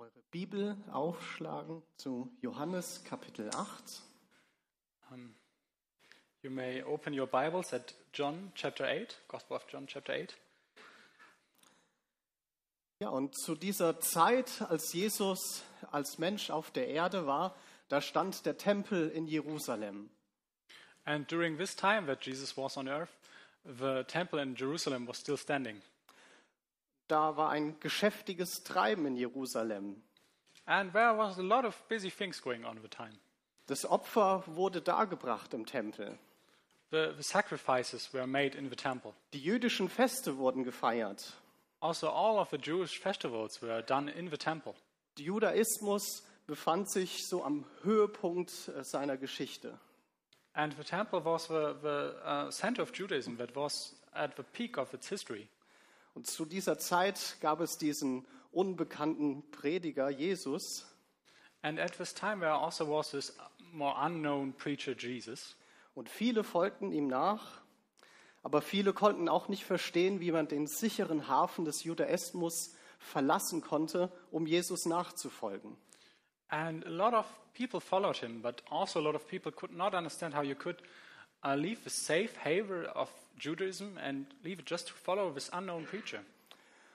eure Bibel aufschlagen zu Johannes Kapitel 8. Um, you may open your Bibles at John chapter 8, Gospel of John chapter 8. Ja, und zu dieser Zeit, als Jesus als Mensch auf der Erde war, da stand der Tempel in Jerusalem. And during this time that Jesus was on earth, the temple in Jerusalem was still standing. Da war ein geschäftiges Treiben in Jerusalem. And there was a lot of busy things going on at the time. Das Opfer wurde dargebracht im Tempel. The, the sacrifices were made in the temple. Die jüdischen Feste wurden gefeiert. Also, all of the Jewish festivals were done in the temple. Der Judaismus befand sich so am Höhepunkt äh, seiner Geschichte. And the temple was the, the uh, center of Judaism that was at the peak of its history. Und zu dieser Zeit gab es diesen unbekannten Prediger Jesus. And at this time, there also was this more unknown preacher, Jesus. Und viele folgten ihm nach, aber viele konnten auch nicht verstehen, wie man den sicheren Hafen des Judaismus verlassen konnte, um Jesus nachzufolgen. And a lot of people followed him, but also a lot of people could not understand how you could uh, leave the safe haven of Judaism and leave it just to follow this unknown preacher.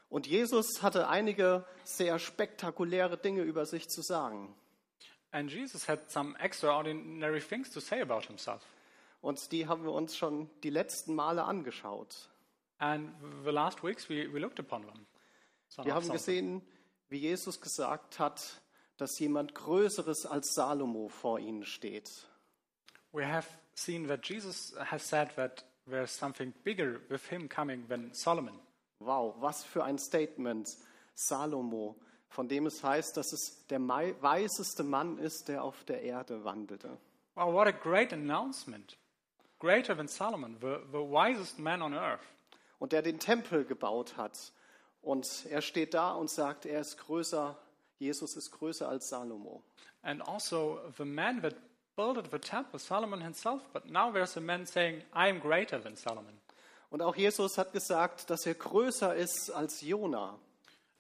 Und Jesus hatte einige sehr spektakuläre Dinge über sich zu sagen. And Jesus had some extraordinary things to say about himself. Und die haben wir uns schon die letzten Male angeschaut. And the last weeks we, we looked upon them. Wir haben gesehen, wie Jesus gesagt hat, dass jemand Größeres als Salomo vor ihnen steht. We have seen that Jesus has said that there's something bigger with him coming than Solomon. Wow, was für ein Statement. Salomo, von dem es heißt, dass es der weiseste Mann ist, der auf der Erde wandelte. Wow, what a great announcement. Greater than Solomon, the, the wisest man on earth. Und der den Tempel gebaut hat. Und er steht da und sagt, er ist größer, Jesus ist größer als Salomo. And also the man that built the temple, Solomon himself. But now there's a man saying, I am greater than Solomon. Und auch Jesus hat gesagt, dass er größer ist als Jona,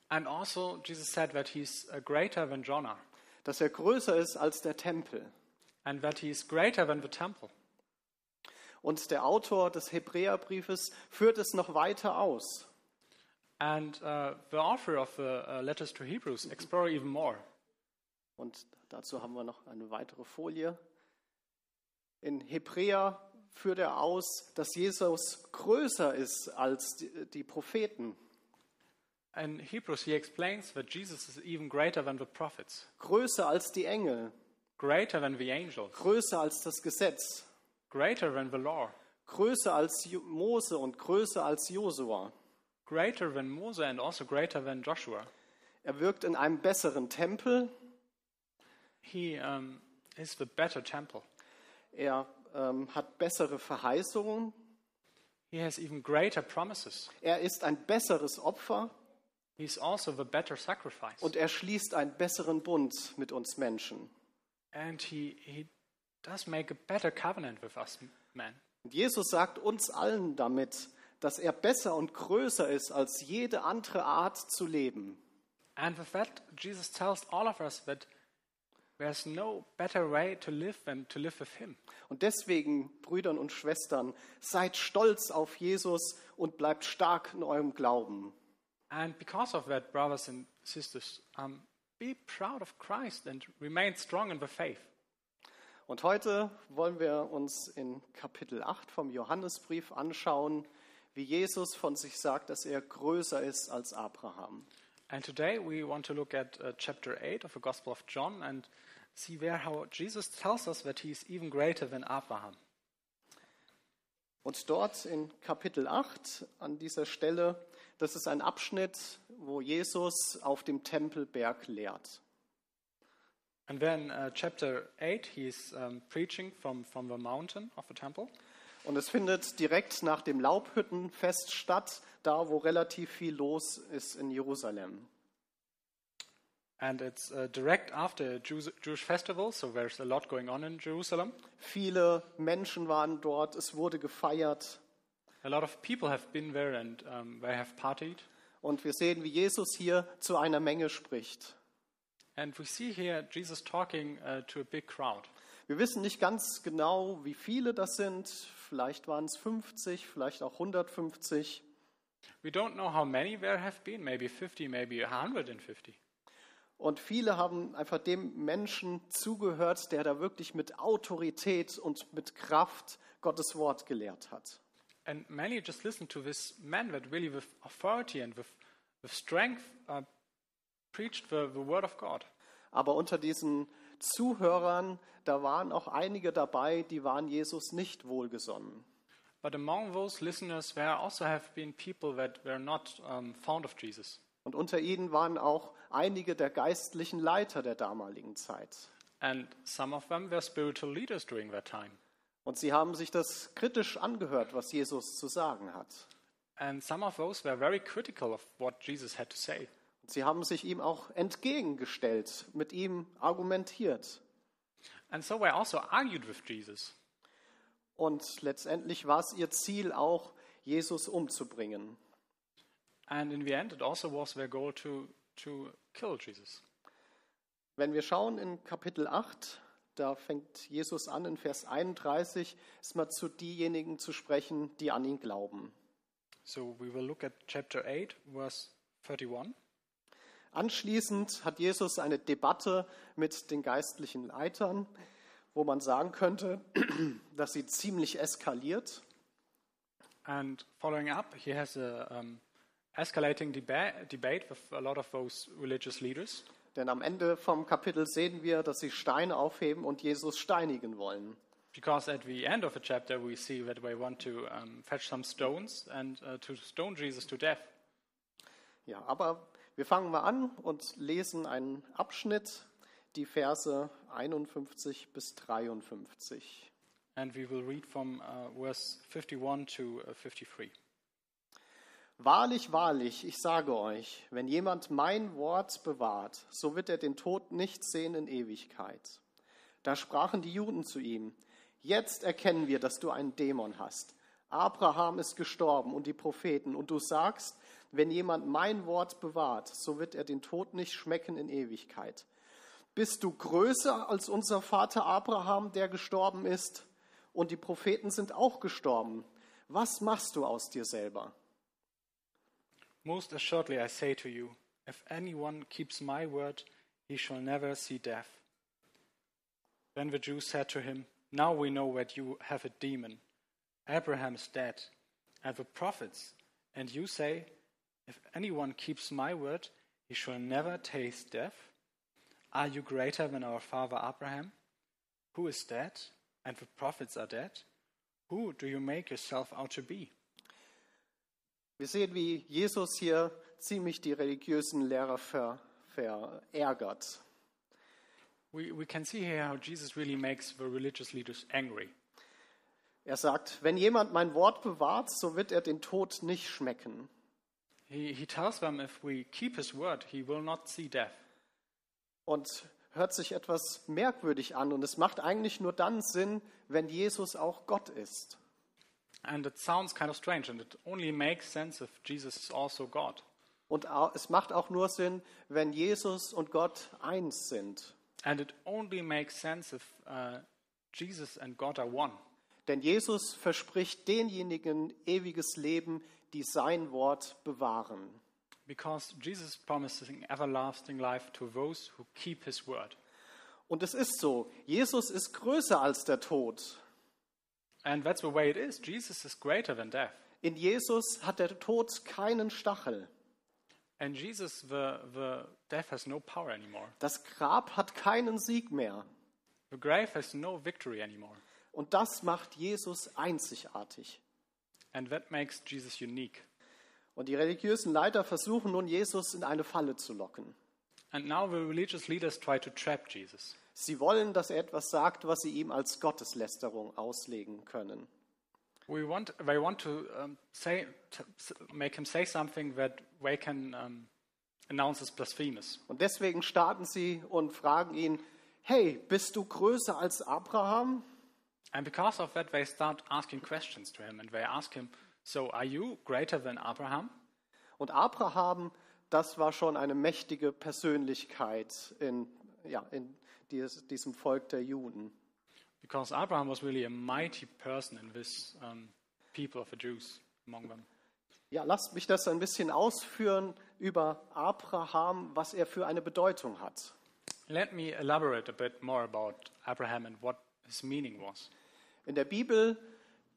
And also Jesus said that he's uh, greater than Jonah. dass er größer ist als der Tempel. And that he's greater than the temple. Und der Autor des Hebräerbriefes führt es noch weiter aus. And uh, the author of the uh, letters to Hebrews explore even more. Und dazu haben wir noch eine weitere Folie. In Hebräer führt er aus, dass Jesus größer ist als die, die Propheten, In Hebrews, he explains that Jesus is even greater than the prophets, größer als die Engel, greater than the angels, größer als das Gesetz, greater than the law, größer als Mose und größer als Josua. greater than Moses, and also greater than Joshua. Er wirkt in einem besseren Tempel, He um, is the better temple. er ähm, hat bessere Verheißungen, He has even greater promises. er ist ein besseres Opfer He's also the better sacrifice. und er schließt einen besseren Bund mit uns Menschen. And he, he does make a better covenant with us men. Und Jesus sagt uns allen damit, dass er besser und größer ist als jede andere Art zu leben. And with that, Jesus tells all of us that there's no better way to live than to live with him. Und deswegen, Brüdern und Schwestern, seid stolz auf Jesus und bleibt stark in eurem Glauben. And because of that, brothers and sisters, um, be proud of Christ and remain strong in the faith. Und heute wollen wir uns in Kapitel 8 vom Johannesbrief anschauen, wie Jesus von sich sagt, dass er größer ist als Abraham. And today we want to look at uh, chapter 8 of the Gospel of John and see there how Jesus tells us that he is even greater than Abraham. Und dort in Kapitel 8 an dieser Stelle, das ist ein Abschnitt, wo Jesus auf dem Tempelberg lehrt. And then uh, chapter 8, he's um, preaching from, from the mountain of the temple. Und es findet direkt nach dem Laubhüttenfest statt, da wo relativ viel los ist in Jerusalem. And it's uh, direct after Jews, Jewish festival, so there's a lot going on in Jerusalem. Viele Menschen waren dort, es wurde gefeiert. A lot of people have been there and um, they have partied. Und wir sehen, wie Jesus hier zu einer Menge spricht. And we see here Jesus talking uh, to a big crowd. Wir wissen nicht ganz genau, wie viele das sind. Vielleicht waren es 50, vielleicht auch 150. We don't know how many there have been, maybe 50, maybe 150. Und viele haben einfach dem Menschen zugehört, der da wirklich mit Autorität und mit Kraft Gottes Wort gelehrt hat. And many just listened to this man that really, with authority and with, with strength, uh, preached the, the word of God. Aber unter diesen Zuhörern, da waren auch einige dabei, die waren Jesus nicht wohlgesonnen. But among those listeners, there also have been people that were not um, fond of Jesus. Und unter ihnen waren auch einige der geistlichen Leiter der damaligen Zeit. And some of them were spiritual leaders during that time. Und sie haben sich das kritisch angehört, was Jesus zu sagen hat. And some of those were very critical of what Jesus had to say. Sie haben sich ihm auch entgegengestellt, mit ihm argumentiert. And so they also argued with Jesus. Und letztendlich war es ihr Ziel auch, Jesus umzubringen. And in the end, it also was their goal to, to kill Jesus. Wenn wir schauen in Kapitel 8, da fängt Jesus an in Vers 31, erstmal zu diejenigen zu sprechen, die an ihn glauben. So we will look at chapter 8, verse 31. Anschließend hat Jesus eine Debatte mit den geistlichen Leitern, wo man sagen könnte, dass sie ziemlich eskaliert. And following up, he has a um, escalating deba- debate with a lot of those religious leaders. Denn am Ende vom Kapitel sehen wir, dass sie Steine aufheben und Jesus steinigen wollen. Because at the end of the chapter, we see that they want to um, fetch some stones and uh, to stone Jesus to death. Ja, aber wir fangen mal an und lesen einen Abschnitt, die Verse 51 bis 53. And we will read from uh, verse 51 to uh, 53. Wahrlich, wahrlich, ich sage euch, wenn jemand mein Wort bewahrt, so wird er den Tod nicht sehen in Ewigkeit. Da sprachen die Juden zu ihm, jetzt erkennen wir, dass du einen Dämon hast. Abraham ist gestorben und die Propheten, und du sagst, wenn jemand mein Wort bewahrt, so wird er den Tod nicht schmecken in Ewigkeit. Bist du größer als unser Vater Abraham, der gestorben ist? Und die Propheten sind auch gestorben. Was machst du aus dir selber? Most assuredly, I say to you, if anyone keeps my word, he shall never see death. Then the Jews said to him, Now we know that you have a demon. Abraham is dead, and the prophets, and you say, If anyone keeps my word, he shall never taste death. Are you greater than our father Abraham, who is dead, and the prophets are dead? Who do you make yourself out to be? Wir sehen, wie Jesus hier ziemlich die religiösen Lehrer ver, verärgert. We, we can see here how Jesus really makes the religious leaders angry. Er sagt, wenn jemand mein Wort bewahrt, so wird er den Tod nicht schmecken. He, he tells them if we keep his word, he will not see death. Und hört sich etwas merkwürdig an. Und es macht eigentlich nur dann Sinn, wenn Jesus auch Gott ist. And it sounds kind of strange, and it only makes sense if Jesus is also God. Und es macht auch nur Sinn, wenn Jesus und Gott eins sind. And it only makes sense if uh, Jesus and God are one. Denn Jesus verspricht denjenigen ewiges Leben, die sein Wort bewahren. Because Jesus promises an everlasting life to those who keep his word. Und es ist so, Jesus ist größer als der Tod. And that's the way it is. Jesus is greater than death. In Jesus hat der Tod keinen Stachel. And Jesus, the, the death has no power anymore. Das Grab hat keinen Sieg mehr. The grave has no victory anymore. Und das macht Jesus einzigartig. And that makes Jesus unique. Und die religiösen Leiter versuchen nun, Jesus in eine Falle zu locken. And now the religious leaders try to trap Jesus. Sie wollen, dass er etwas sagt, was sie ihm als Gotteslästerung auslegen können. We want, they want to um, say, to make him say something that they can um, announce as blasphemous. Und deswegen starten sie und fragen ihn, hey, bist du größer als Abraham? And because of that, they start asking questions to him. And they ask him, So, are you greater than Abraham? Und Abraham, das war schon eine mächtige Persönlichkeit in, ja, in dies, diesem Volk der Juden. Because Abraham was really a mighty person in this um, people of the Jews among them. Ja, lasst mich das ein bisschen ausführen über Abraham, was er für eine Bedeutung hat. Let me elaborate a bit more about Abraham and what his meaning was. In der Bibel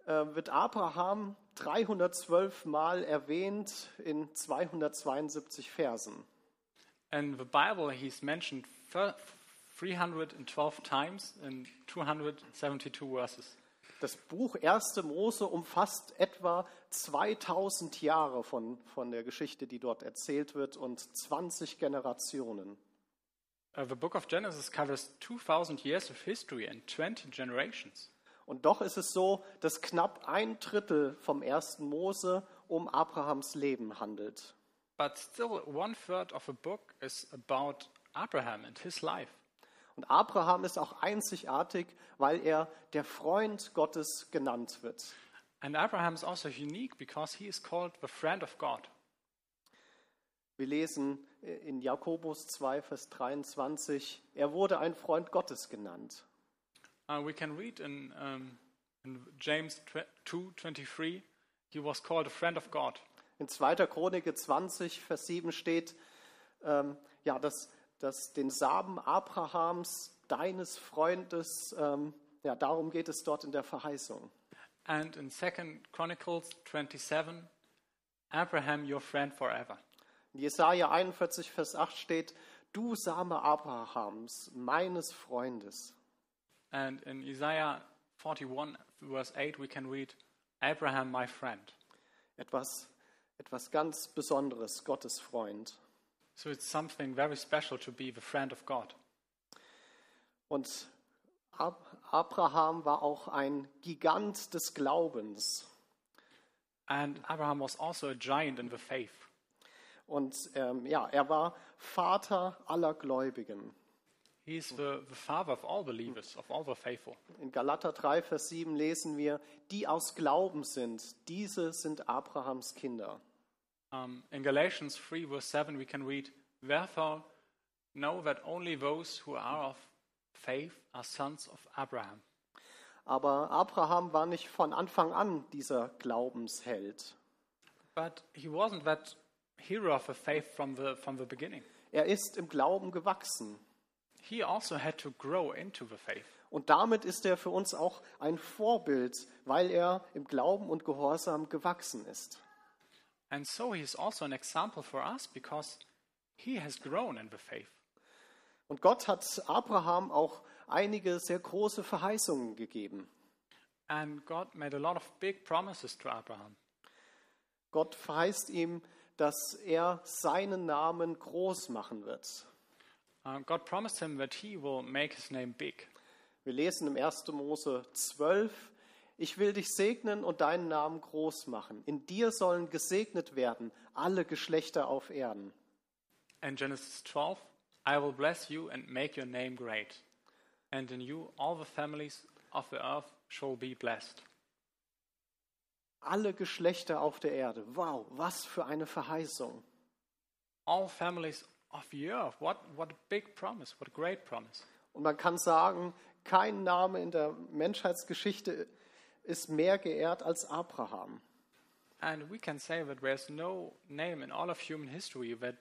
äh, wird Abraham 312 Mal erwähnt in 272 Versen. In the Bible, he's mentioned thir- 312 times in 272 verses. Das Buch 1. Mose umfasst etwa 2000 Jahre von, von der Geschichte, die dort erzählt wird, und 20 Generationen. Uh, the book of Genesis covers 2,000 years of history and 20 generations. Und doch ist es so, dass knapp ein Drittel vom 1. Mose um Abrahams Leben handelt. But still, one third of the book is about Abraham and his life. Und Abraham ist auch einzigartig, weil er der Freund Gottes genannt wird. And Abraham is also unique because he is called the friend of God. Wir lesen in Jakobus 2, Vers 23, er wurde ein Freund Gottes genannt. Uh, we can read in, um, in James 2:23, he was called a friend of God. In 2. Chronik 20, Vers 7 steht, ähm, ja, dass, dass den Samen Abrahams, deines Freundes, ähm, ja, darum geht es dort in der Verheißung. And in 2 Chronicles 27, Abraham, your friend forever. In Jesaja 41, Vers 8 steht, du Same Abrahams, meines Freundes. And in Isaiah 41, verse 8, we can read, Abraham, my friend. Etwas, etwas ganz Besonderes, Gottes Freund. So it's something very special to be the friend of God. Und Ab Abraham war auch ein Gigant des Glaubens. And Abraham was also a giant in the faith. Und ähm, ja, er war Vater aller Gläubigen. He's the, the father of all believers, of all the faithful. In Galater 3, Vers 7 lesen wir, die aus Glauben sind, diese sind Abrahams Kinder. Um, in Galatians 3, verse 7, we can read, Therefore, know that only those who are of faith are sons of Abraham. Aber Abraham war nicht von Anfang an dieser Glaubensheld. But he wasn't that hero of the faith from the, from the beginning. Er ist im Glauben gewachsen. He also had to grow into the faith. Und damit ist er für uns auch ein Vorbild, weil er im Glauben und Gehorsam gewachsen ist. And so he is also an example for us because he has grown in the faith. Und Gott hat Abraham auch einige sehr große Verheißungen gegeben. And God made a lot of big promises to Abraham. Gott verheißt ihm, dass er seinen Namen groß machen wird. God promised him that he will make his name big. Wir lesen im 1. Mose 12, ich will dich segnen und deinen Namen groß machen. In dir sollen gesegnet werden alle Geschlechter auf Erden. In Genesis 12, I will bless you and make your name great. And in you all the families of the earth shall be blessed. Alle Geschlechter auf der Erde. Wow, was für eine Verheißung. All families of the earth. What, what a big promise. What a great promise. Und man kann sagen, kein Name in der Menschheitsgeschichte ist mehr geehrt als Abraham. And we can say that there's no name in all of human history that,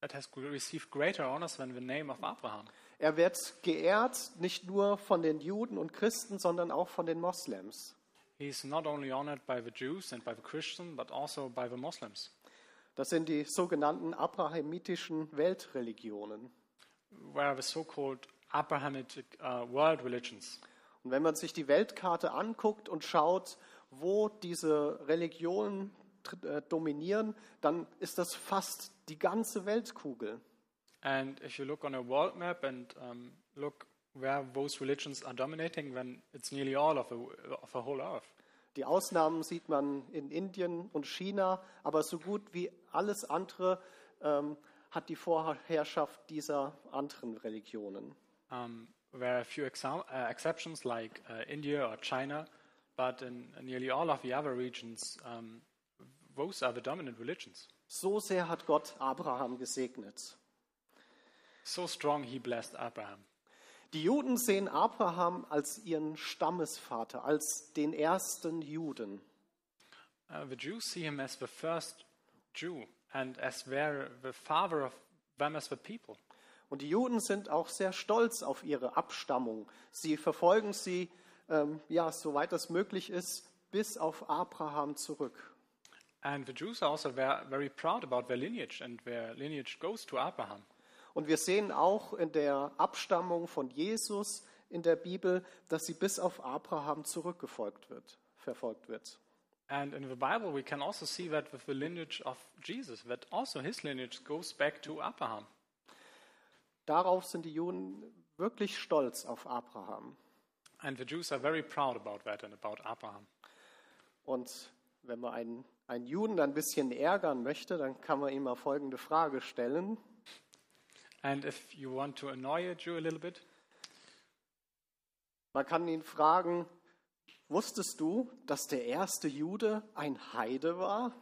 that has received greater honors than the name of Abraham. Er wird geehrt nicht nur von den Juden und Christen, sondern auch von den Moslems. He's not only honored by the Jews and by the Christians, but also by the Muslims. Das sind die sogenannten abrahamitischen Weltreligionen. where the so-called Abrahamic uh, world religions. Und wenn man sich die Weltkarte anguckt und schaut, wo diese Religionen äh, dominieren, dann ist das fast die ganze Weltkugel. And if you look on a world map and um, look where those religions are dominating, then it's nearly all of the, of the whole earth. Die Ausnahmen sieht man in Indien und China, aber so gut wie alles andere ähm, hat die Vorherrschaft dieser anderen Religionen. Um, there are a few exam- uh, exceptions like uh, India or China, but in nearly all of the other regions, um, those are the dominant religions. So sehr hat Gott Abraham gesegnet. So strong he blessed Abraham. Die Juden sehen Abraham als ihren Stammesvater, als den ersten Juden. Uh, the Jews see him as the first Jew and as their, the father of them as the people. Und die Juden sind auch sehr stolz auf ihre Abstammung. Sie verfolgen sie, ähm, ja, soweit das möglich ist, bis auf Abraham zurück. And the Jews are also very, very proud about their lineage, and their lineage goes to Abraham. Und wir sehen auch in der Abstammung von Jesus in der Bibel, dass sie bis auf Abraham zurückgefolgt wird, verfolgt wird. And in the Bible, we can also see that with the lineage of Jesus, that also his lineage goes back to Abraham. Darauf sind die Juden wirklich stolz auf Abraham. And the Jews are very proud about that and about Abraham. Und wenn man einen, einen Juden ein bisschen ärgern möchte, dann kann man ihm mal folgende Frage stellen. And if you want to annoy a Jew a little bit, Man kann ihn fragen, wusstest du, dass der erste Jude ein Heide war?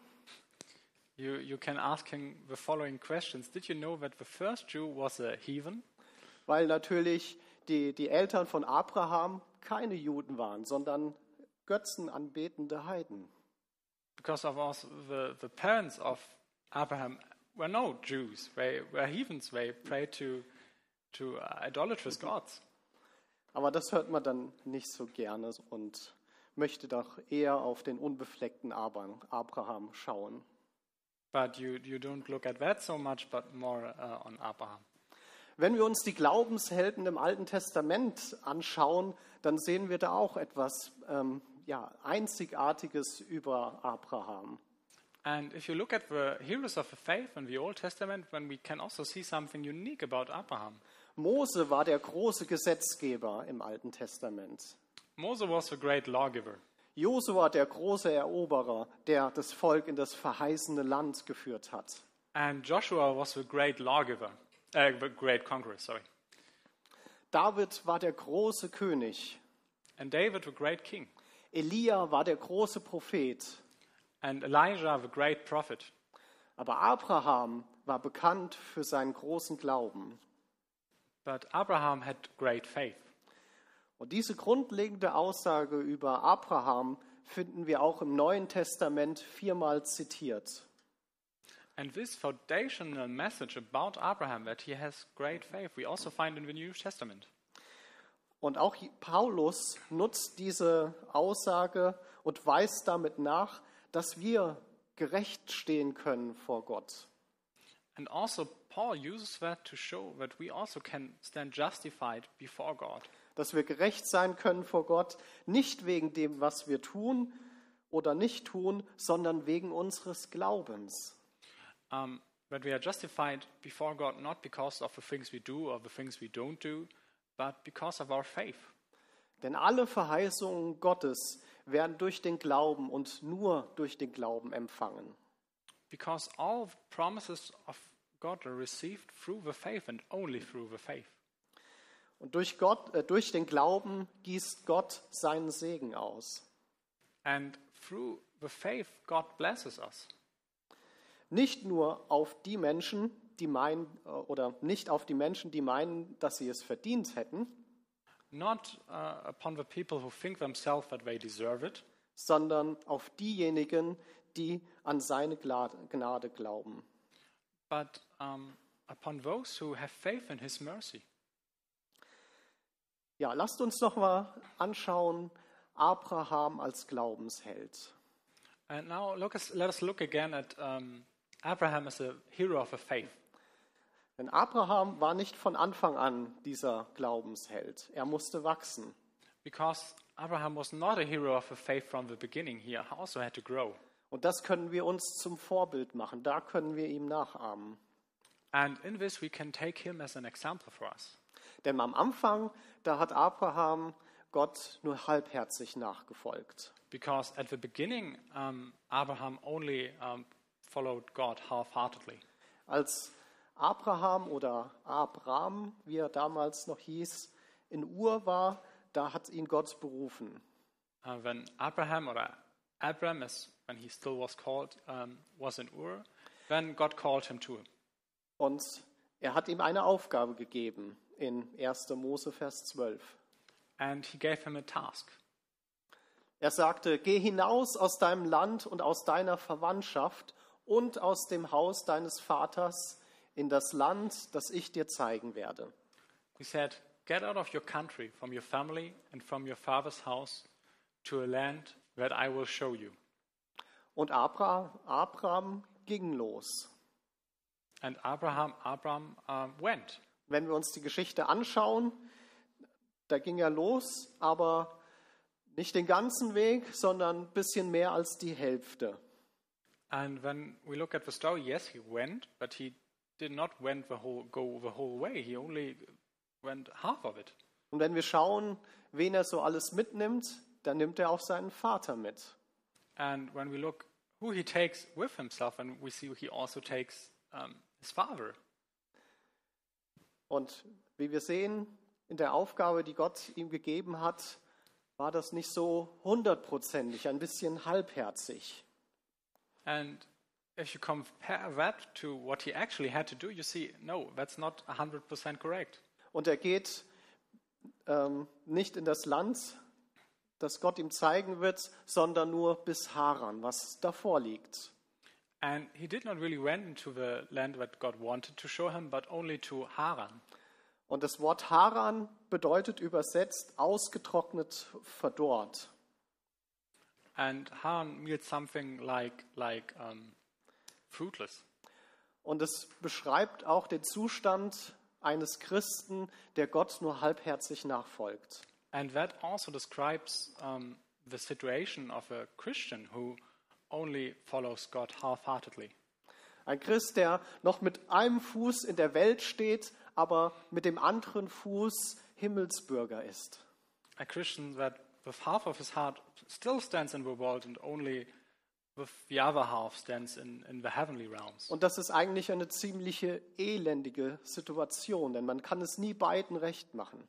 you, you can ask him the following questions. Did you know that the first Jew was a heathen? Weil natürlich die, die Eltern von Abraham keine Juden waren, sondern götzenanbetende Heiden. Because of us, the, the parents of Abraham were no Jews. They were heathens. They prayed to, to uh, idolatrous gods. Aber das hört man dann nicht so gerne und möchte doch eher auf den unbefleckten Abra- Abraham schauen. But you, you don't look at that so much, but more uh, on Abraham. Wenn wir uns die Glaubenshelden im Alten Testament anschauen, dann sehen wir da auch etwas ähm, ja, Einzigartiges über Abraham. And if you look at the heroes of the faith in the Old Testament, then we can also see something unique about Abraham. Mose war der große Gesetzgeber im Alten Testament. Moses was a great lawgiver. Josua der große Eroberer, der das Volk in das verheißene Land geführt hat. And Joshua was a great lawgiver, uh, the great conqueror, sorry. David war der große König. And David, the great king. Elia war der große Prophet. And Elijah, the great prophet. Aber Abraham war bekannt für seinen großen Glauben. But Abraham had great faith. Und diese grundlegende Aussage über Abraham finden wir auch im Neuen Testament viermal zitiert. And this foundational message about Abraham, that he has great faith, we also find in the New Testament. Und auch Paulus nutzt diese Aussage und weist damit nach, dass wir gerecht stehen können vor Gott. And also, Paul uses that to show that we also can stand justified before God. Dass wir gerecht sein können vor Gott, nicht wegen dem, was wir tun oder nicht tun, sondern wegen unseres Glaubens. Um, that we are justified before God not because of the things we do or the things we don't do, but because of our faith. Denn alle Verheißungen Gottes werden durch den Glauben und nur durch den Glauben empfangen. Because all promises of God are received through the faith and only through the faith. Und durch, Gott, äh, durch den Glauben gießt Gott seinen Segen aus. And through the faith, God blesses us. Nicht nur auf die Menschen, die meinen, äh, oder nicht auf die Menschen, die meinen, dass sie es verdient hätten, Not uh, upon the people who think themselves that they deserve it, sondern auf diejenigen, die an seine Gnade glauben. but um, upon those who have faith in His mercy. Ja, lasst uns noch mal anschauen Abraham als Glaubensheld. And now look us, let us look again at um, Abraham as a hero of a faith. Denn Abraham war nicht von Anfang an dieser Glaubensheld. Er musste wachsen. Because Abraham was not a hero of a faith from the beginning, he also had to grow. Und das können wir uns zum Vorbild machen. Da können wir ihm nachahmen. And in this, we can take him as an example for us. Denn am Anfang, da hat Abraham Gott nur halbherzig nachgefolgt. Because at the beginning, um, Abraham only um, followed God half heartedly. Als Abraham oder Abraham, wie er damals noch hieß, in Ur war, da hat ihn Gott berufen. Uh, when Abraham, or Abram, as when he still was called, um, was in Ur, Then God called him to him. Und er hat ihm eine Aufgabe gegeben in 1. Mose, Vers 12. And he gave him a task. Er sagte, geh hinaus aus deinem Land und aus deiner Verwandtschaft und aus dem Haus deines Vaters in das Land, das ich dir zeigen werde. He said, Get out of your country, from your family, and from your father's house to a land that I will show you. Und Abraham, Abraham ging los. And Abraham, Abraham um, went. Wenn wir uns die Geschichte anschauen, da ging er los, aber nicht den ganzen Weg, sondern ein bisschen mehr als die Hälfte. And when we look at the story, yes, he went, but he did not went the whole, go the whole way. He only went half of it. Und wenn wir schauen, wen er so alles mitnimmt, dann nimmt er auch seinen Vater mit. And when we look who he takes with himself, and we see he also takes um, his father. Und wie wir sehen, in der Aufgabe, die Gott ihm gegeben hat, war das nicht so hundertprozentig, ein bisschen halbherzig. And if you compare that to what he actually had to do, you see, no, that's not 100% correct. Und er geht ähm, nicht in das Land, das Gott ihm zeigen wird, sondern nur bis Haran, was davor liegt. And he did not really went into the land that God wanted to show him, but only to Haran. Und das Wort Haran bedeutet übersetzt ausgetrocknet, verdorrt. And Haran means something like, like um, fruitless. Und es beschreibt auch den Zustand eines Christen, der Gott nur halbherzig nachfolgt. And that also describes um, the situation of a Christian who only follows God half heartedly. Ein Christ, der noch mit einem Fuß in der Welt steht, aber mit dem anderen Fuß Himmelsbürger ist. A Christian that with half of his heart still stands in the world and only Und das ist eigentlich eine ziemliche elendige Situation, denn man kann es nie beiden recht machen.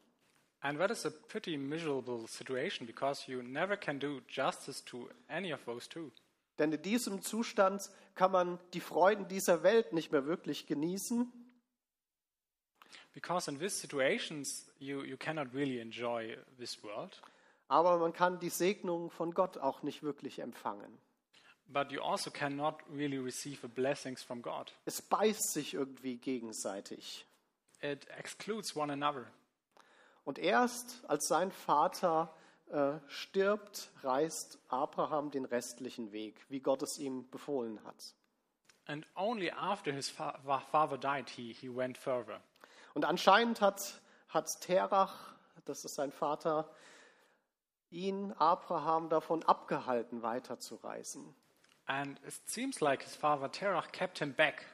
And that is a pretty miserable situation because you never can do justice to any of those two. Denn in diesem Zustand kann man die Freuden dieser Welt nicht mehr wirklich genießen Because in these situations, you, you cannot really enjoy this world, aber man kann die Segnungen von Gott auch nicht wirklich empfangen. But you also cannot really receive the blessings from God. Es beißt sich irgendwie gegenseitig. It excludes one another. Und erst als sein Vater äh, stirbt, reist Abraham den restlichen Weg, wie Gott es ihm befohlen hat. And only after his fa- father died, he, he went further. Und anscheinend hat, hat Terach, das ist sein Vater, ihn, Abraham, davon abgehalten, weiterzureisen. And it seems like his father Terach kept him back.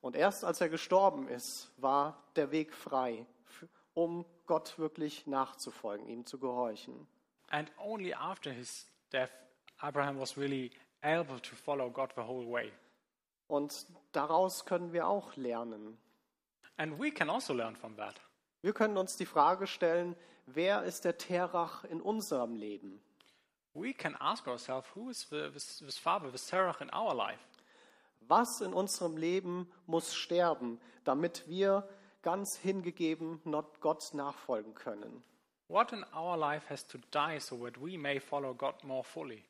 Und erst als er gestorben ist, war der Weg frei, um Gott wirklich nachzufolgen, ihm zu gehorchen. And only after his death, Abraham was really able to follow God the whole way. Und daraus können wir auch lernen. And we can also learn from that. Wir können uns die Frage stellen, wer ist der Terach in unserem Leben? We can ask ourselves who is the, this, this father, this Terach in our life? Was in unserem Leben muss sterben, damit wir ganz hingegeben Gott nachfolgen können? What in our life has to die so that we may follow God more fully?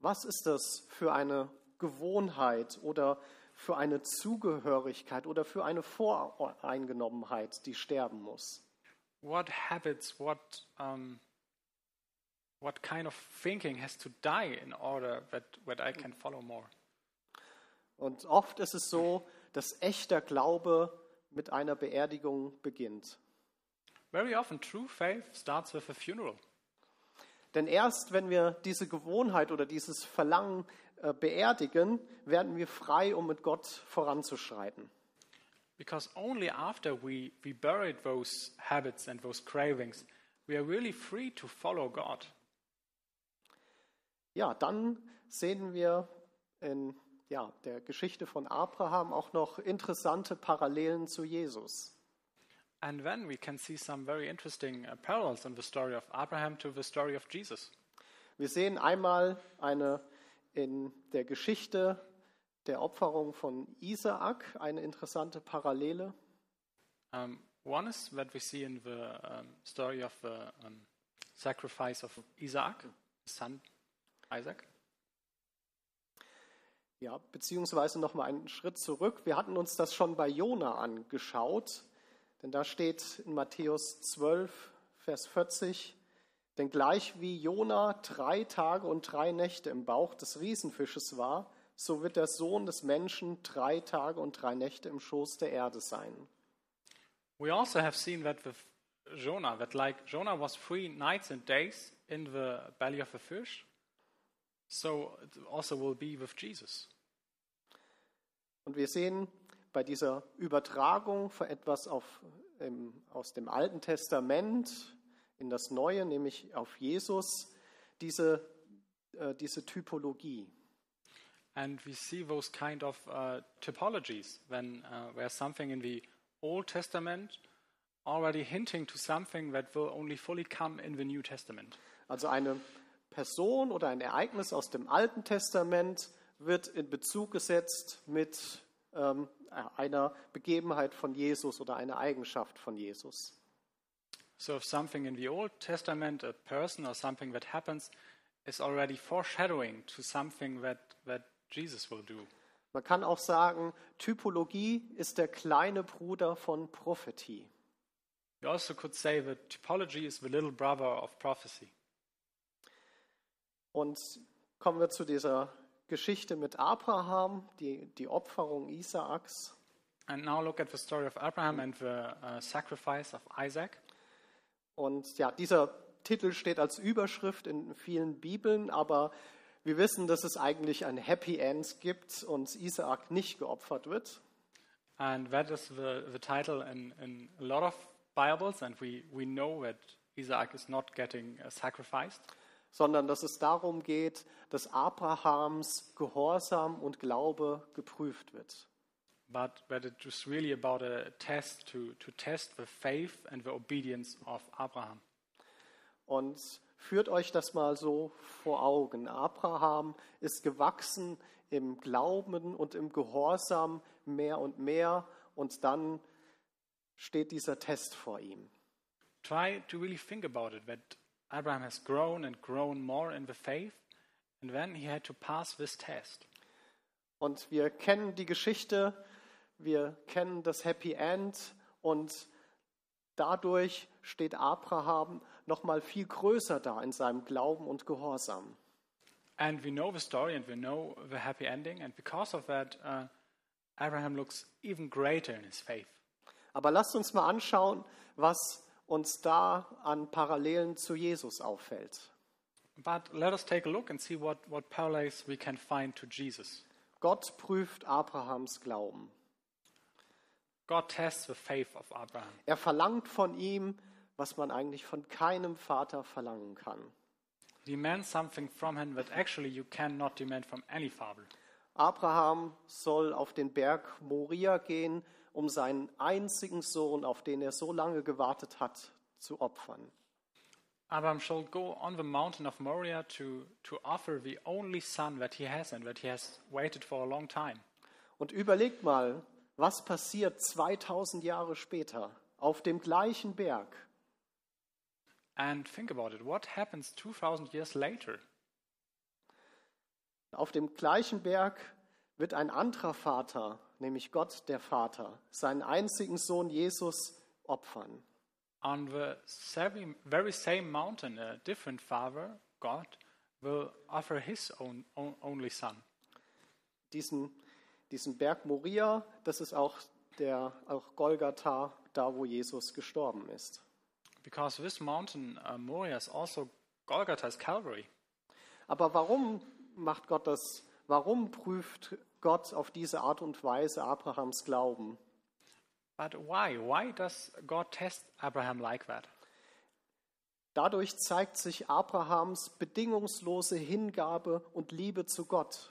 Was ist das für eine Gewohnheit oder für eine Zugehörigkeit oder für eine Voreingenommenheit, die sterben muss? What habits, what, um, what kind of thinking has to die in order that, that I can follow more? Und oft ist es so, dass echter Glaube mit einer Beerdigung beginnt. Very often, true faith starts with a funeral. Denn erst wenn wir diese Gewohnheit oder dieses Verlangen äh, beerdigen, werden wir frei, um mit Gott voranzuschreiten. Because only after we, we buried those habits and those cravings, we are really free to follow God. Ja, dann sehen wir in ja, der Geschichte von Abraham auch noch interessante Parallelen zu Jesus. And then we can see some very interesting uh, parallels in the story of Abraham to the story of Jesus. Wir sehen einmal eine in der Geschichte der Opferung von Isaak eine interessante Parallele. Um, one is that we see in the um, story of the um, sacrifice of Isaac, his son Isaac. Ja, beziehungsweise noch mal einen Schritt zurück. Wir hatten uns das schon bei Jona angeschaut, denn da steht in Matthäus 12, Vers 40, denn gleich wie Jona drei Tage und drei Nächte im Bauch des Riesenfisches war, so wird der Sohn des Menschen drei Tage und drei Nächte im Schoß der Erde sein. We also have seen that with Jonah, that like Jonah was three nights and days in the belly of a fish, so it also will be with Jesus. Und wir sehen bei dieser Übertragung von etwas auf, ähm, aus dem Alten Testament in das Neue, nämlich auf Jesus, diese, äh, diese Typologie. And we see those kind of uh, typologies when uh, where something in the Old Testament already hinting to something that will only fully come in the New Testament. Also eine Person oder ein Ereignis aus dem Alten Testament wird in Bezug gesetzt mit ähm, einer Begebenheit von Jesus oder einer Eigenschaft von Jesus. So if something in the Old Testament, a person or something that happens, is already foreshadowing to something that, that Jesus will do. Man kann auch sagen, Typologie ist der kleine Bruder von Prophetie. You also could say that typology is the little brother of prophecy. Und kommen wir zu dieser Geschichte mit Abraham, die, die Opferung Isaaks. And now look at the story of Abraham and the uh, sacrifice of Isaac. Und ja, dieser Titel steht als Überschrift in vielen Bibeln, aber wir wissen, dass es eigentlich ein Happy End gibt und Isaak nicht geopfert wird. And that is the, the title in, in a lot of Bibles, and we, we know that Isaac is not getting uh, sacrificed. Sondern dass es darum geht, dass Abrahams Gehorsam und Glaube geprüft wird. but that it was really about a test to, to test the faith and the obedience of Abraham. Und führt euch das mal so vor Augen. Abraham ist gewachsen im Glauben und im Gehorsam mehr und mehr und dann steht dieser Test vor ihm. Try to really think about it that Abraham has grown and grown more in the faith, and then he had to pass this test. Und wir kennen die Geschichte, wir kennen das Happy End und dadurch steht Abraham noch mal viel größer da in seinem Glauben und Gehorsam. And we know the story and we know the happy ending, and because of that, uh, Abraham looks even greater in his faith. Aber lasst uns mal anschauen, was uns da an Parallelen zu Jesus auffällt. But let us take a look and see what, what parallels we can find to Jesus. Gott prüft Abrahams Glauben. God tests the faith of Abraham. Er verlangt von ihm, was man eigentlich von keinem Vater verlangen kann. Demand something from him that actually you cannot demand from any father. Abraham soll auf den Berg Moria gehen, um seinen einzigen Sohn, auf den er so lange gewartet hat, zu opfern. Abraham shall go on the mountain of Moriah to, to offer the only son that he has and that he has waited for a long time. Und überlegt mal, was passiert 2000 Jahre später auf dem gleichen Berg? And think about it what happens 2000 years later? Auf dem gleichen Berg wird ein anderer Vater, nämlich Gott der Vater, seinen einzigen Sohn Jesus opfern. On the very same mountain, a different father, God, will offer his own, only son. Diesen, diesen Berg Moria, das ist auch der auch Golgatha, da wo Jesus gestorben ist. Because this mountain, uh, Moriah, is also Golgotha's Calvary. Aber warum macht Gott das? Warum prüft Gott auf diese Art und Weise Abrahams Glauben? But why? Why does God test Abraham like that? Dadurch zeigt sich Abrahams bedingungslose Hingabe und Liebe zu Gott.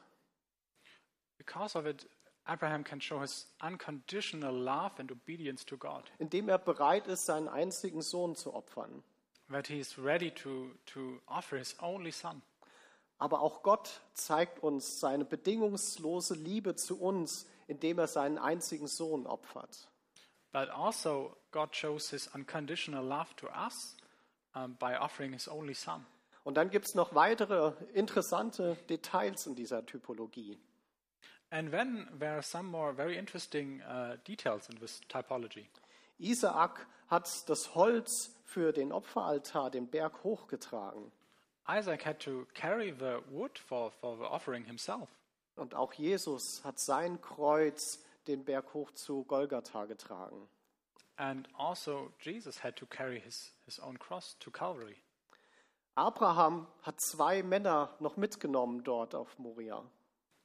Because of it, Abraham can show his unconditional love and obedience to God. indem er bereit ist, seinen einzigen Sohn zu opfern. That he is ready to, to offer his only son. Aber auch Gott zeigt uns seine bedingungslose Liebe zu uns, indem er seinen einzigen Sohn opfert. But also, God shows his unconditional love to us um, by offering his only son. Und dann gibt es noch weitere interessante Details in dieser Typologie. And then there are some more very interesting uh, details in this typology. Isaak hat das Holz für den Opferaltar den Berg hochgetragen. Isaac had to carry the wood for, for the offering himself. Und auch Jesus hat sein Kreuz den Berg hoch zu Golgatha getragen. And also, Jesus had to carry his, his own cross to Calvary. Abraham hat zwei Männer noch mitgenommen dort auf Moria.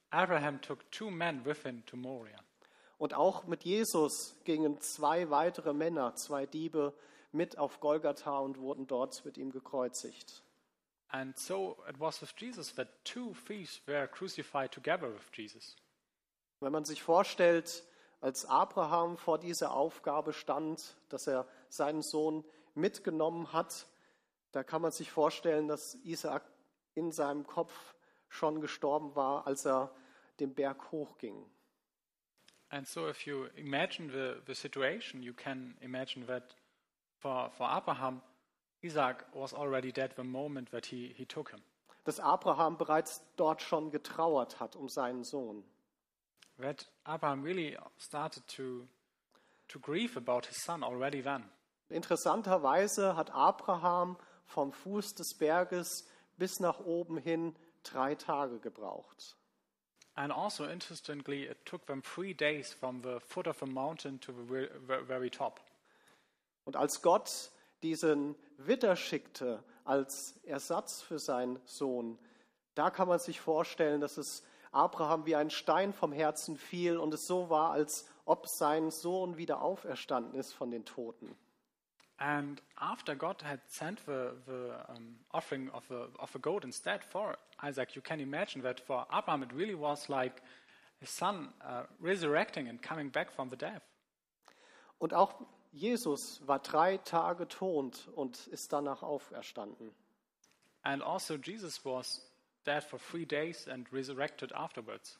Abraham took two men with him to Moriah. Und auch mit Jesus gingen zwei weitere Männer, zwei Diebe, mit auf Golgatha und wurden dort mit ihm gekreuzigt. And so it was with Jesus that two thieves were crucified together with Jesus. Wenn man sich vorstellt, als Abraham vor dieser Aufgabe stand, dass er seinen Sohn mitgenommen hat, da kann man sich vorstellen, dass Isaak in seinem Kopf schon gestorben war, als er den Berg hochging. And so, if you imagine the, the situation, you can imagine that for, for Abraham, Isaac was already dead the moment that he, he took him. Dass Abraham bereits dort schon getrauert hat um seinen Sohn. That Abraham really started to, to grieve about his son already then. Interessanterweise hat Abraham vom Fuß des Berges bis nach oben hin drei Tage gebraucht. And also, interestingly, it took them three days from the foot of the mountain to the ve- ve- very top. Und als Gott diesen Witter schickte als Ersatz für seinen Sohn, da kann man sich vorstellen, dass es Abraham wie ein Stein vom Herzen fiel und es so war, als ob sein Sohn wieder auferstanden ist von den Toten. And after God had sent the, the um, offering of a, of a goat instead for Isaac, you can imagine that for Abraham it really was like his son uh, resurrecting and coming back from the death. Und auch Jesus war drei Tage tot und ist danach auferstanden. And also Jesus was dead for three days and resurrected afterwards.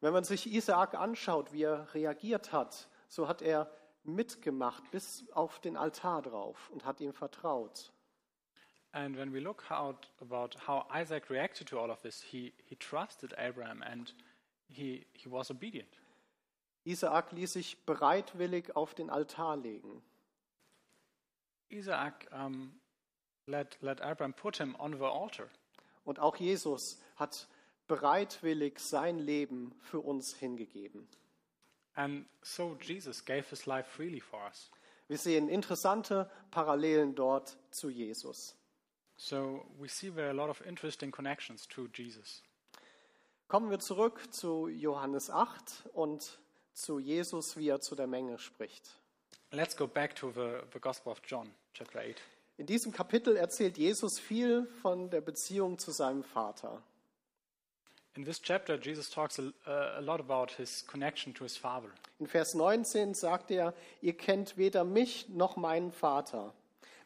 Wenn man sich Isaak anschaut, wie er reagiert hat, so hat er mitgemacht bis auf den Altar drauf und hat ihm vertraut. And when we look out about how Isaac reacted to all of this, he, he trusted Abraham and he, he was obedient. Isaak ließ sich bereitwillig auf den Altar legen. Isaac um, let, let Abraham put him on the altar. Und auch Jesus hat bereitwillig sein Leben für uns hingegeben. And so Jesus gave his life freely for us. Wir sehen interessante Parallelen dort zu Jesus. So we see there are a lot of interesting connections to Jesus. Kommen wir zurück zu Johannes 8 und zu Jesus, wie er zu der Menge spricht. Let's go back to the, the Gospel of John, chapter 8. In diesem Kapitel erzählt Jesus viel von der Beziehung zu seinem Vater. In this chapter, Jesus talks a, a lot about his connection to his Father. In Vers 19 sagt er, ihr kennt weder mich noch meinen Vater.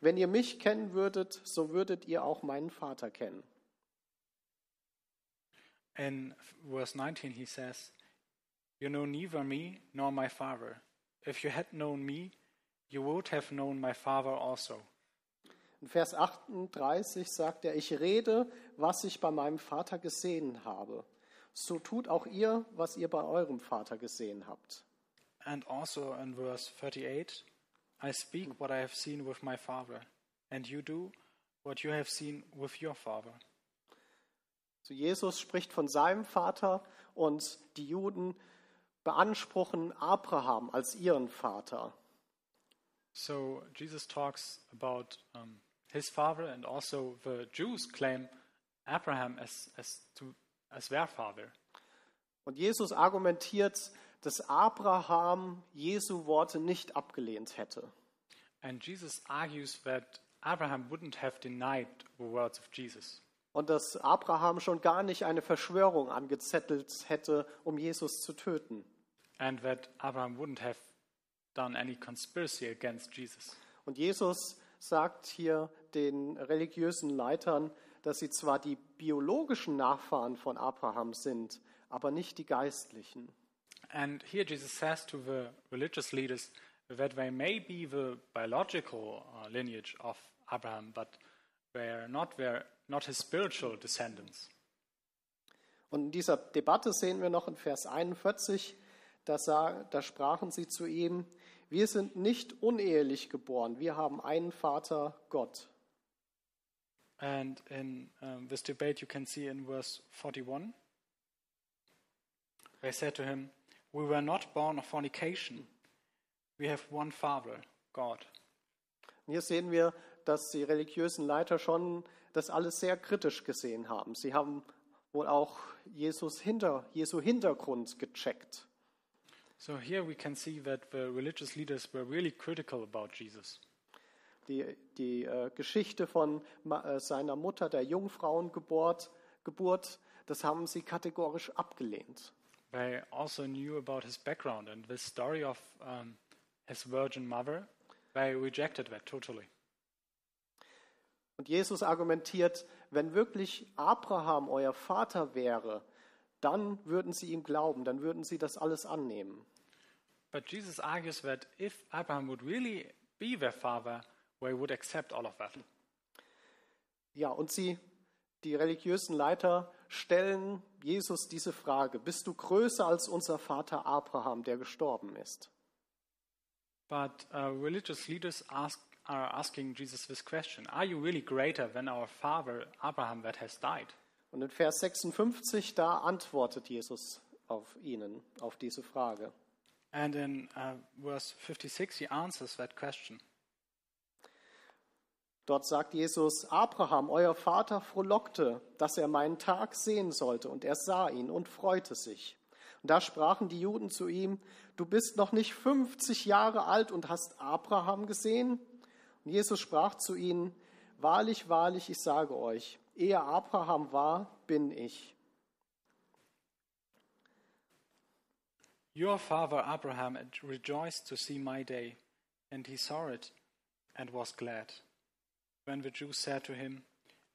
Wenn ihr mich kennen würdet, so würdet ihr auch meinen Vater kennen. In verse 19, he says, You know neither me nor my Father. If you had known me, you would have known my Father also. In Vers 38 sagt er, ich rede, was ich bei meinem Vater gesehen habe. So tut auch ihr, was ihr bei eurem Vater gesehen habt. And also in verse 38, I speak what I have seen with my Father, and you do what you have seen with your Father. So Jesus spricht von seinem Vater und die Juden beanspruchen Abraham als ihren Vater. So Jesus talks about um, his father, and also the Jews claim Abraham as, as, to, as their father. Und Jesus argumentiert, dass Abraham Jesu Worte nicht abgelehnt hätte. And Jesus argues that Abraham wouldn't have denied the words of Jesus. Und dass Abraham schon gar nicht eine Verschwörung angezettelt hätte, um Jesus zu töten. And that Abraham wouldn't have done any conspiracy against Jesus. Und Jesus sagt hier den religiösen Leitern, dass sie zwar die biologischen Nachfahren von Abraham sind, aber nicht die geistlichen. And here Jesus says to the religious leaders that they may be the biological uh, lineage of Abraham, but they are not, their, not his spiritual descendants. Und in dieser Debatte sehen wir noch in Vers 41, da, sa- da sprachen sie zu ihm, wir sind nicht unehelich geboren, wir haben einen Vater, Gott. And in um, this debate, you can see in verse 41, they said to him, We were not born of fornication. We have one Father, God. Und hier sehen wir, dass die religiösen Leiter schon das alles sehr kritisch gesehen haben. Sie haben wohl auch Jesus hinter, Jesu Hintergrund gecheckt. So here we can see that the religious leaders were really critical about Jesus. Die, die äh, Geschichte von äh, seiner Mutter, der Jungfrauengeburt, Geburt, das haben sie kategorisch abgelehnt. They also knew about his background and the story of um, his virgin mother. They rejected that totally. Und Jesus argumentiert, wenn wirklich Abraham euer Vater wäre, dann würden sie ihm glauben, dann würden sie das alles annehmen. But Jesus argues that if Abraham would really be their father, they would accept all of that. Ja, und sie, die religiösen Leiter, stellen Jesus diese Frage, bist du größer als unser Vater Abraham, der gestorben ist? But uh, religious leaders ask, are asking Jesus this question Are you really greater than our father Abraham that has died? Und in Vers 56, da antwortet Jesus auf ihnen, auf diese Frage. And in uh, verse 56, he answers that question. Dort sagt Jesus, Abraham, euer Vater, frohlockte, dass er meinen Tag sehen sollte, und er sah ihn und freute sich. Und da sprachen die Juden zu ihm, du bist noch nicht 50 Jahre alt und hast Abraham gesehen? Und Jesus sprach zu ihnen, wahrlich, wahrlich, ich sage euch, ehe Abraham war, bin ich. Your father Abraham rejoiced to see my day, and he saw it and was glad. When the Jews said to him,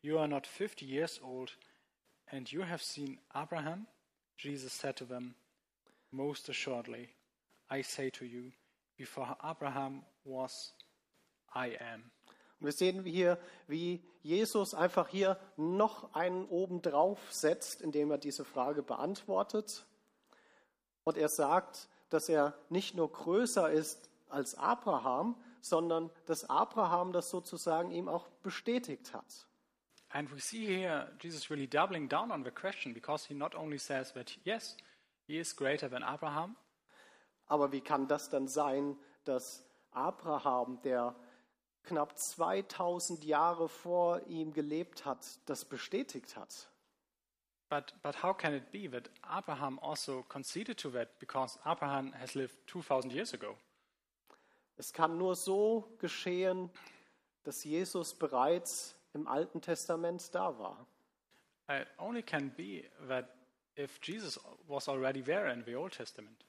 You are not fifty years old, and you have seen Abraham? Jesus said to them, Most assuredly, I say to you, before Abraham was, I am. Und wir sehen hier, wie Jesus einfach hier noch einen oben drauf setzt, indem er diese Frage beantwortet. Und er sagt, dass er nicht nur größer ist als Abraham, sondern dass Abraham das sozusagen ihm auch bestätigt hat. And we see here Jesus really doubling down on the question because he not only says that, yes, he is greater than Abraham, Aber wie kann das dann sein, dass Abraham, der knapp 2000 Jahre vor ihm gelebt hat, das bestätigt hat? But, but how can it be that Abraham also conceded to that because Abraham has lived 2,000 years ago? Es kann nur so geschehen, dass Jesus bereits im Alten Testament da war. It only can be that if Jesus was already there in the Old Testament.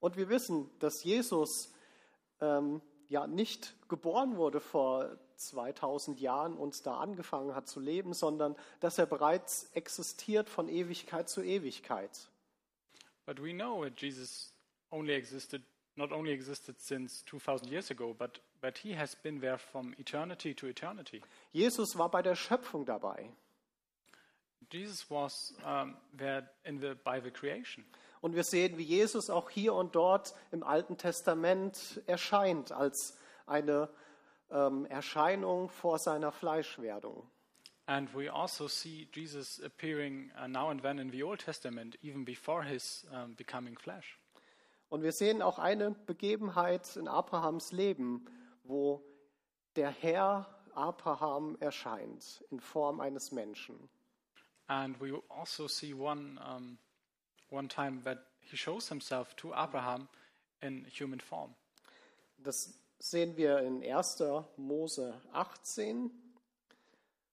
Und wir wissen, dass Jesus ähm, ja nicht geboren wurde vor 2000 Jahren und da angefangen hat zu leben, sondern dass er bereits existiert von Ewigkeit zu Ewigkeit. But we know that Jesus only existed, not only existed since 2,000 years ago, but that he has been there from eternity to eternity. Jesus war bei der Schöpfung dabei. Jesus was um, there in the, by the creation. Und wir sehen, wie Jesus auch hier und dort im Alten Testament erscheint als eine ähm, Erscheinung vor seiner Fleischwerdung. And we also see Jesus appearing uh, now and then in the Old Testament, even before his um, becoming flesh. Und wir sehen auch eine Begebenheit in Abrahams Leben, wo der Herr Abraham erscheint in Form eines Menschen. And we also see one, um, one time that he shows himself to Abraham in human form. Das sehen wir in 1. Mose 18.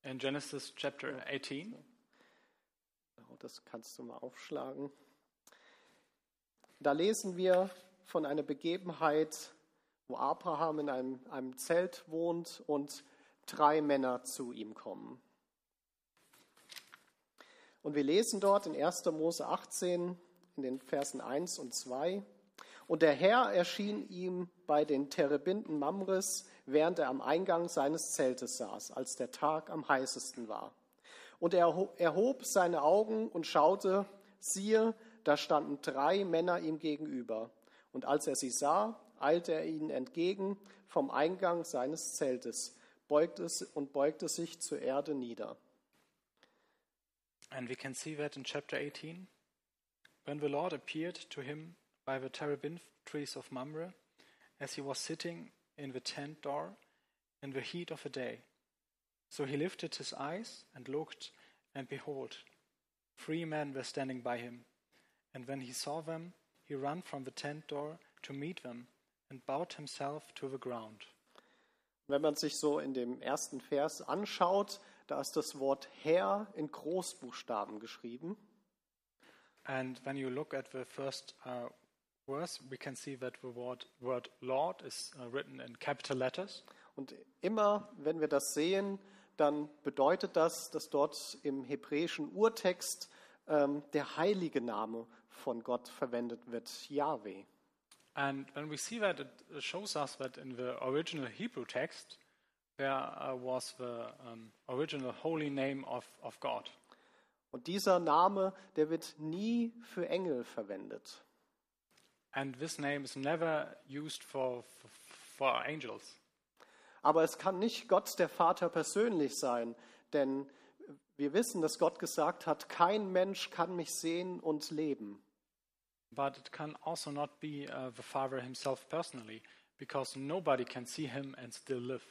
In Genesis chapter 18, Oh, Das kannst du mal aufschlagen. Da lesen wir von einer Begebenheit, wo Abraham in einem, einem Zelt wohnt und drei Männer zu ihm kommen. Und wir lesen dort in 1. Mose 18 in den Versen 1 und 2. Und der Herr erschien ihm bei den Terebinden Mamres, während er am Eingang seines Zeltes saß, als der Tag am heißesten war. Und er erhob seine Augen und schaute, siehe, da standen drei Männer ihm gegenüber. Und als er sie sah, eilte er ihnen entgegen vom Eingang seines Zeltes, beugte und beugte sich zur Erde nieder. And we can see that in chapter 18. When the Lord appeared to him by the terebinth trees of Mamre, as he was sitting in the tent door in the heat of the day. So he lifted his eyes and looked, and behold, three men were standing by him. And when he saw them, he ran from the tent door to meet them and bowed himself to the ground. Wenn man sich so in dem ersten Vers anschaut, da ist das Wort Herr in Großbuchstaben geschrieben. And when you look at the first uh, verse, we can see that the word, word Lord is uh, written in capital letters. Und immer, wenn wir das sehen, dann bedeutet das, dass dort im hebräischen Urtext ähm, der heilige Name von Gott verwendet wird, Yahweh. And when we see that, it shows us that in the original Hebrew text, there uh, was the um, original holy name of, of God. Und dieser Name, der wird nie für Engel verwendet. And this name is never used for, for, for angels. Aber es kann nicht Gott der Vater persönlich sein, denn wir wissen, dass Gott gesagt hat, kein Mensch kann mich sehen und leben. But it can also not be uh, the Father himself personally, because nobody can see him and still live.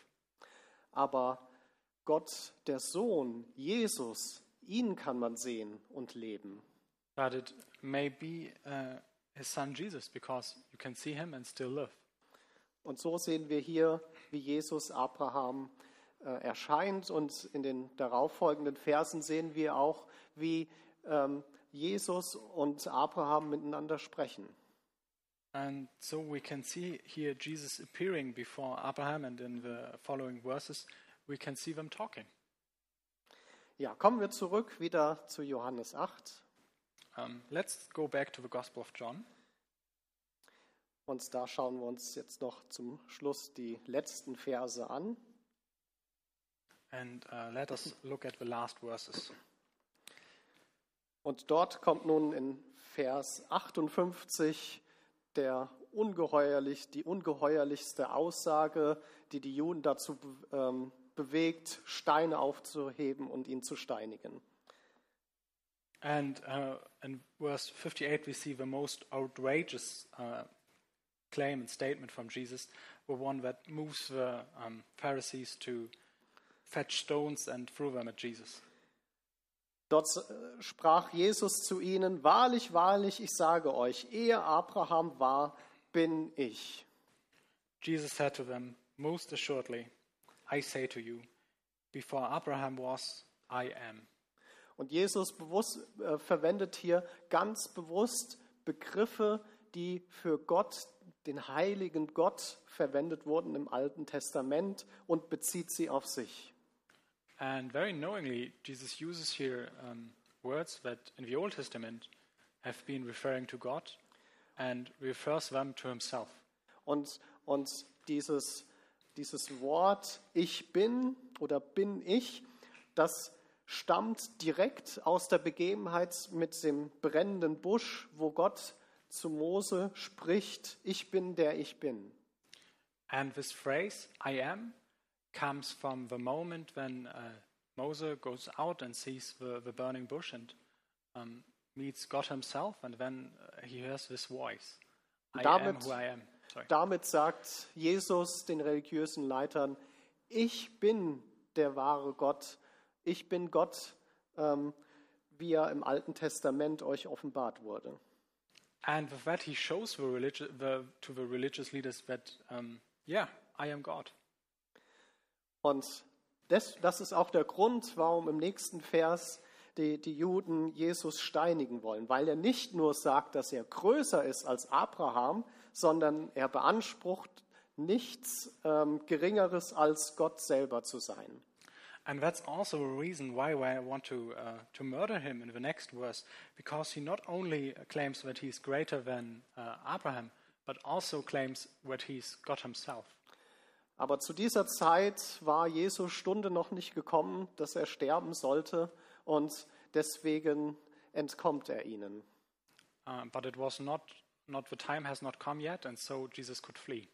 Aber Gott, der Sohn, Jesus, ihn kann man sehen und leben. But it may be uh, his son Jesus, because you can see him and still live. Und so sehen wir hier, wie Jesus Abraham äh, erscheint. Und in den darauffolgenden Versen sehen wir auch, wie ähm, Jesus und Abraham miteinander sprechen. And so we can see here Jesus appearing before Abraham, and in the following verses, we can see them talking. Ja, kommen wir zurück wieder zu Johannes 8. Um, let's go back to the Gospel of John. Und da schauen wir uns jetzt noch zum Schluss die letzten Verse an. And uh, let us look at the last verses. Und dort kommt nun in Vers 58 der ungeheuerlich, die ungeheuerlichste Aussage, die die Juden dazu ähm, bewegt, Steine aufzuheben und ihn zu steinigen. And uh, in verse 58, we see the most outrageous uh, claim and statement from Jesus, the one that moves the um, Pharisees to fetch stones and throw them at Jesus. Dort sprach Jesus zu ihnen, wahrlich, wahrlich, ich sage euch, ehe Abraham war, bin ich. Jesus said to them, Most assuredly, I say to you, before Abraham was, I am. Und Jesus bewusst, äh, verwendet hier ganz bewusst Begriffe, die für Gott, den heiligen Gott, verwendet wurden im Alten Testament und bezieht sie auf sich. And very knowingly, Jesus uses here um, words that in the Old Testament have been referring to God and refers them to himself. Und, und dieses, dieses Wort Ich bin oder bin ich, das stammt direkt aus der Begebenheit mit dem brennenden Busch, wo Gott zu Mose spricht, ich bin der ich bin. And this phrase, I am, comes from the moment when uh, Moses goes out and sees the, the burning bush and um, meets God himself, and then uh, he hears this voice I Damit- am who I am. Sorry. Damit sagt Jesus den religiösen Leitern, ich bin der wahre Gott, ich bin Gott, ähm, wie er im Alten Testament euch offenbart wurde. And with that, he shows the the, to the religious leaders that, um, yeah, I am God. Und das, das ist auch der Grund, warum im nächsten Vers die, die Juden Jesus steinigen wollen, weil er nicht nur sagt, dass er größer ist als Abraham, sondern er beansprucht nichts ähm, Geringeres als Gott selber zu sein. And that's also a reason why I want to, uh, to murder him in the next verse, because he not only claims that he's greater than uh, Abraham, but also claims that he's God himself. Aber zu dieser Zeit war Jesu Stunde noch nicht gekommen, dass er sterben sollte und deswegen entkommt er ihnen. Uh, but it was not, not the time has not come yet, and so Jesus could flee.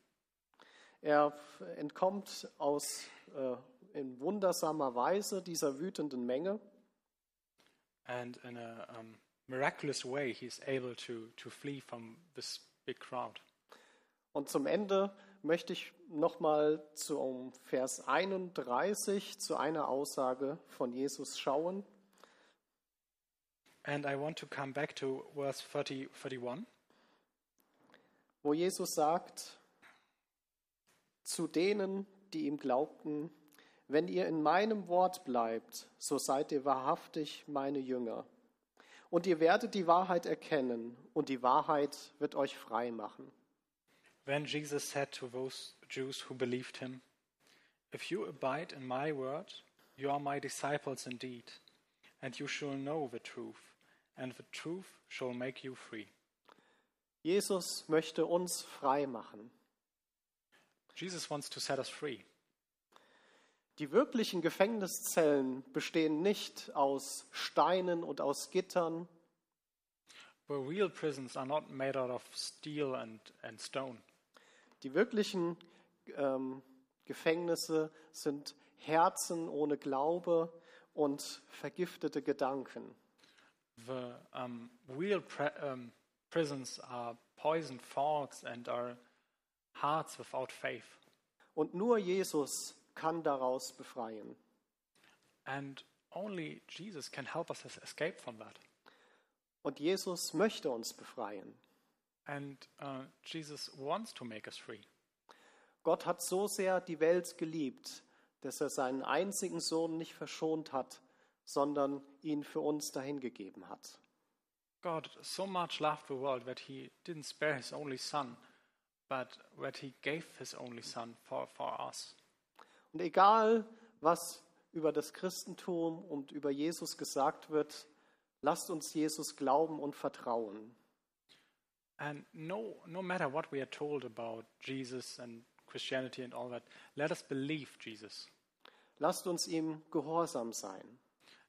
Er entkommt aus äh, in wundersamer Weise dieser wütenden Menge. And in a um, miraculous way, he's able to, to flee from this big crowd. Und zum Ende möchte ich nochmal zum Vers 31 zu einer Aussage von Jesus schauen. And I want to come back to verse 30, 31. wo Jesus sagt, zu denen, die ihm glaubten, wenn ihr in meinem Wort bleibt, so seid ihr wahrhaftig meine Jünger. Und ihr werdet die Wahrheit erkennen, und die Wahrheit wird euch frei machen. Then Jesus said to those Jews who believed him, If you abide in my word, you are my disciples indeed, and you shall know the truth, and the truth shall make you free. Jesus möchte uns frei machen. Jesus wants to set us free. Die wirklichen Gefängniszellen bestehen nicht aus Steinen und aus Gittern, The real prisons are not made out of steel and, and stone. Die wirklichen ähm, Gefängnisse sind Herzen ohne Glaube und vergiftete Gedanken. The um, real pre- um, prisons are poisoned thoughts and are hearts without faith. Und nur Jesus kann daraus befreien. And only Jesus can help us es- escape from that. Und Jesus möchte uns befreien. And uh, Jesus wants to make us free. Gott hat so sehr die Welt geliebt, dass er seinen einzigen Sohn nicht verschont hat, sondern ihn für uns dahingegeben hat. God so much loved the world that he didn't spare his only son, but that he gave his only son for, for us. Und egal, was über das Christentum und über Jesus gesagt wird, lasst uns Jesus glauben und vertrauen. And no, no matter what we are told about Jesus and Christianity and all that, let us believe Jesus. Lasst uns ihm gehorsam sein.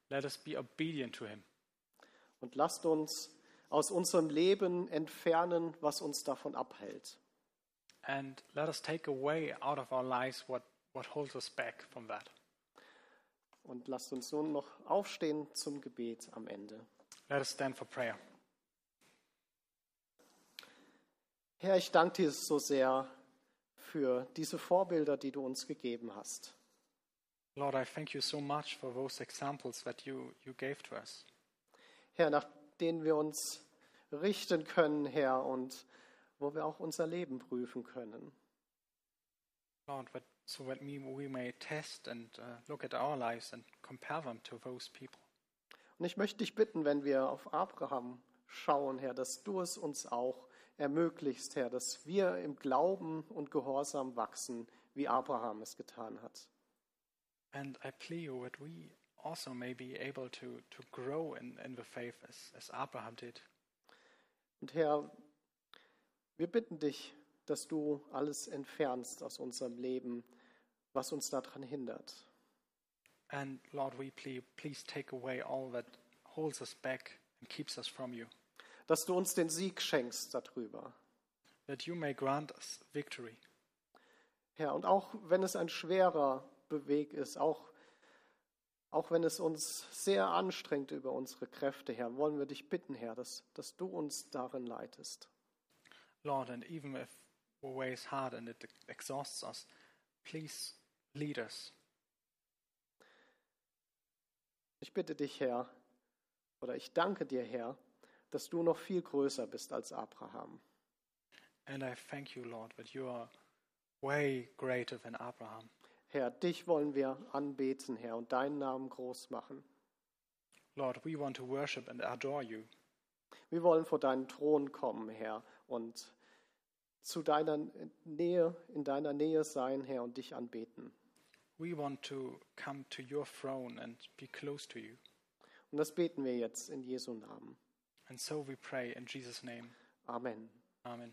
Let us be obedient to him. Und lasst uns aus unserem Leben entfernen, was uns davon abhält. And let us take away out of our lives what, what holds us back from that. Und lasst uns nun noch aufstehen zum Gebet am Ende. Let us stand for prayer. Herr, ich danke dir so sehr für diese Vorbilder, die du uns gegeben hast. Lord, I thank you so much for those examples that you, you gave to us. Herr, nach denen wir uns richten können, Herr, und wo wir auch unser Leben prüfen können. Lord, that, so that we, we may test and uh, look at our lives and compare them to those people. Und ich möchte dich bitten, wenn wir auf Abraham schauen, Herr, dass du es uns auch ermöglichst, Herr, dass wir im Glauben und Gehorsam wachsen, wie Abraham es getan hat. And I plead you that we also may be able to, to grow in, in the faith as, as Abraham did. Und Herr, wir bitten dich, dass du alles entfernst aus unserem Leben, was uns daran hindert. And Lord, we plead, please take away all that holds us back and keeps us from you, Dass du uns den Sieg schenkst darüber. that you may grant us victory. Herr, und auch wenn es ein schwerer Beweg ist, auch, auch wenn es uns sehr anstrengt über unsere Kräfte, Herr, wollen wir dich bitten, Herr, dass, dass du uns darin leitest. Lord, and even if the way is hard and it exhausts us, please lead us. Ich bitte dich, Herr, oder ich danke dir, Herr, dass du noch viel größer bist als Abraham. And I thank you, Lord, that you are way greater than Abraham. Herr, dich wollen wir anbeten, Herr, und deinen Namen groß machen. Lord, we want to worship and adore you. Wir wollen vor deinen Thron kommen, Herr, und zu deiner Nähe, in deiner Nähe sein, Herr, und dich anbeten. we want to come to your throne and be close to you. Und das beten wir jetzt in Jesu Namen. And so we pray in Jesus' name. Amen. Amen.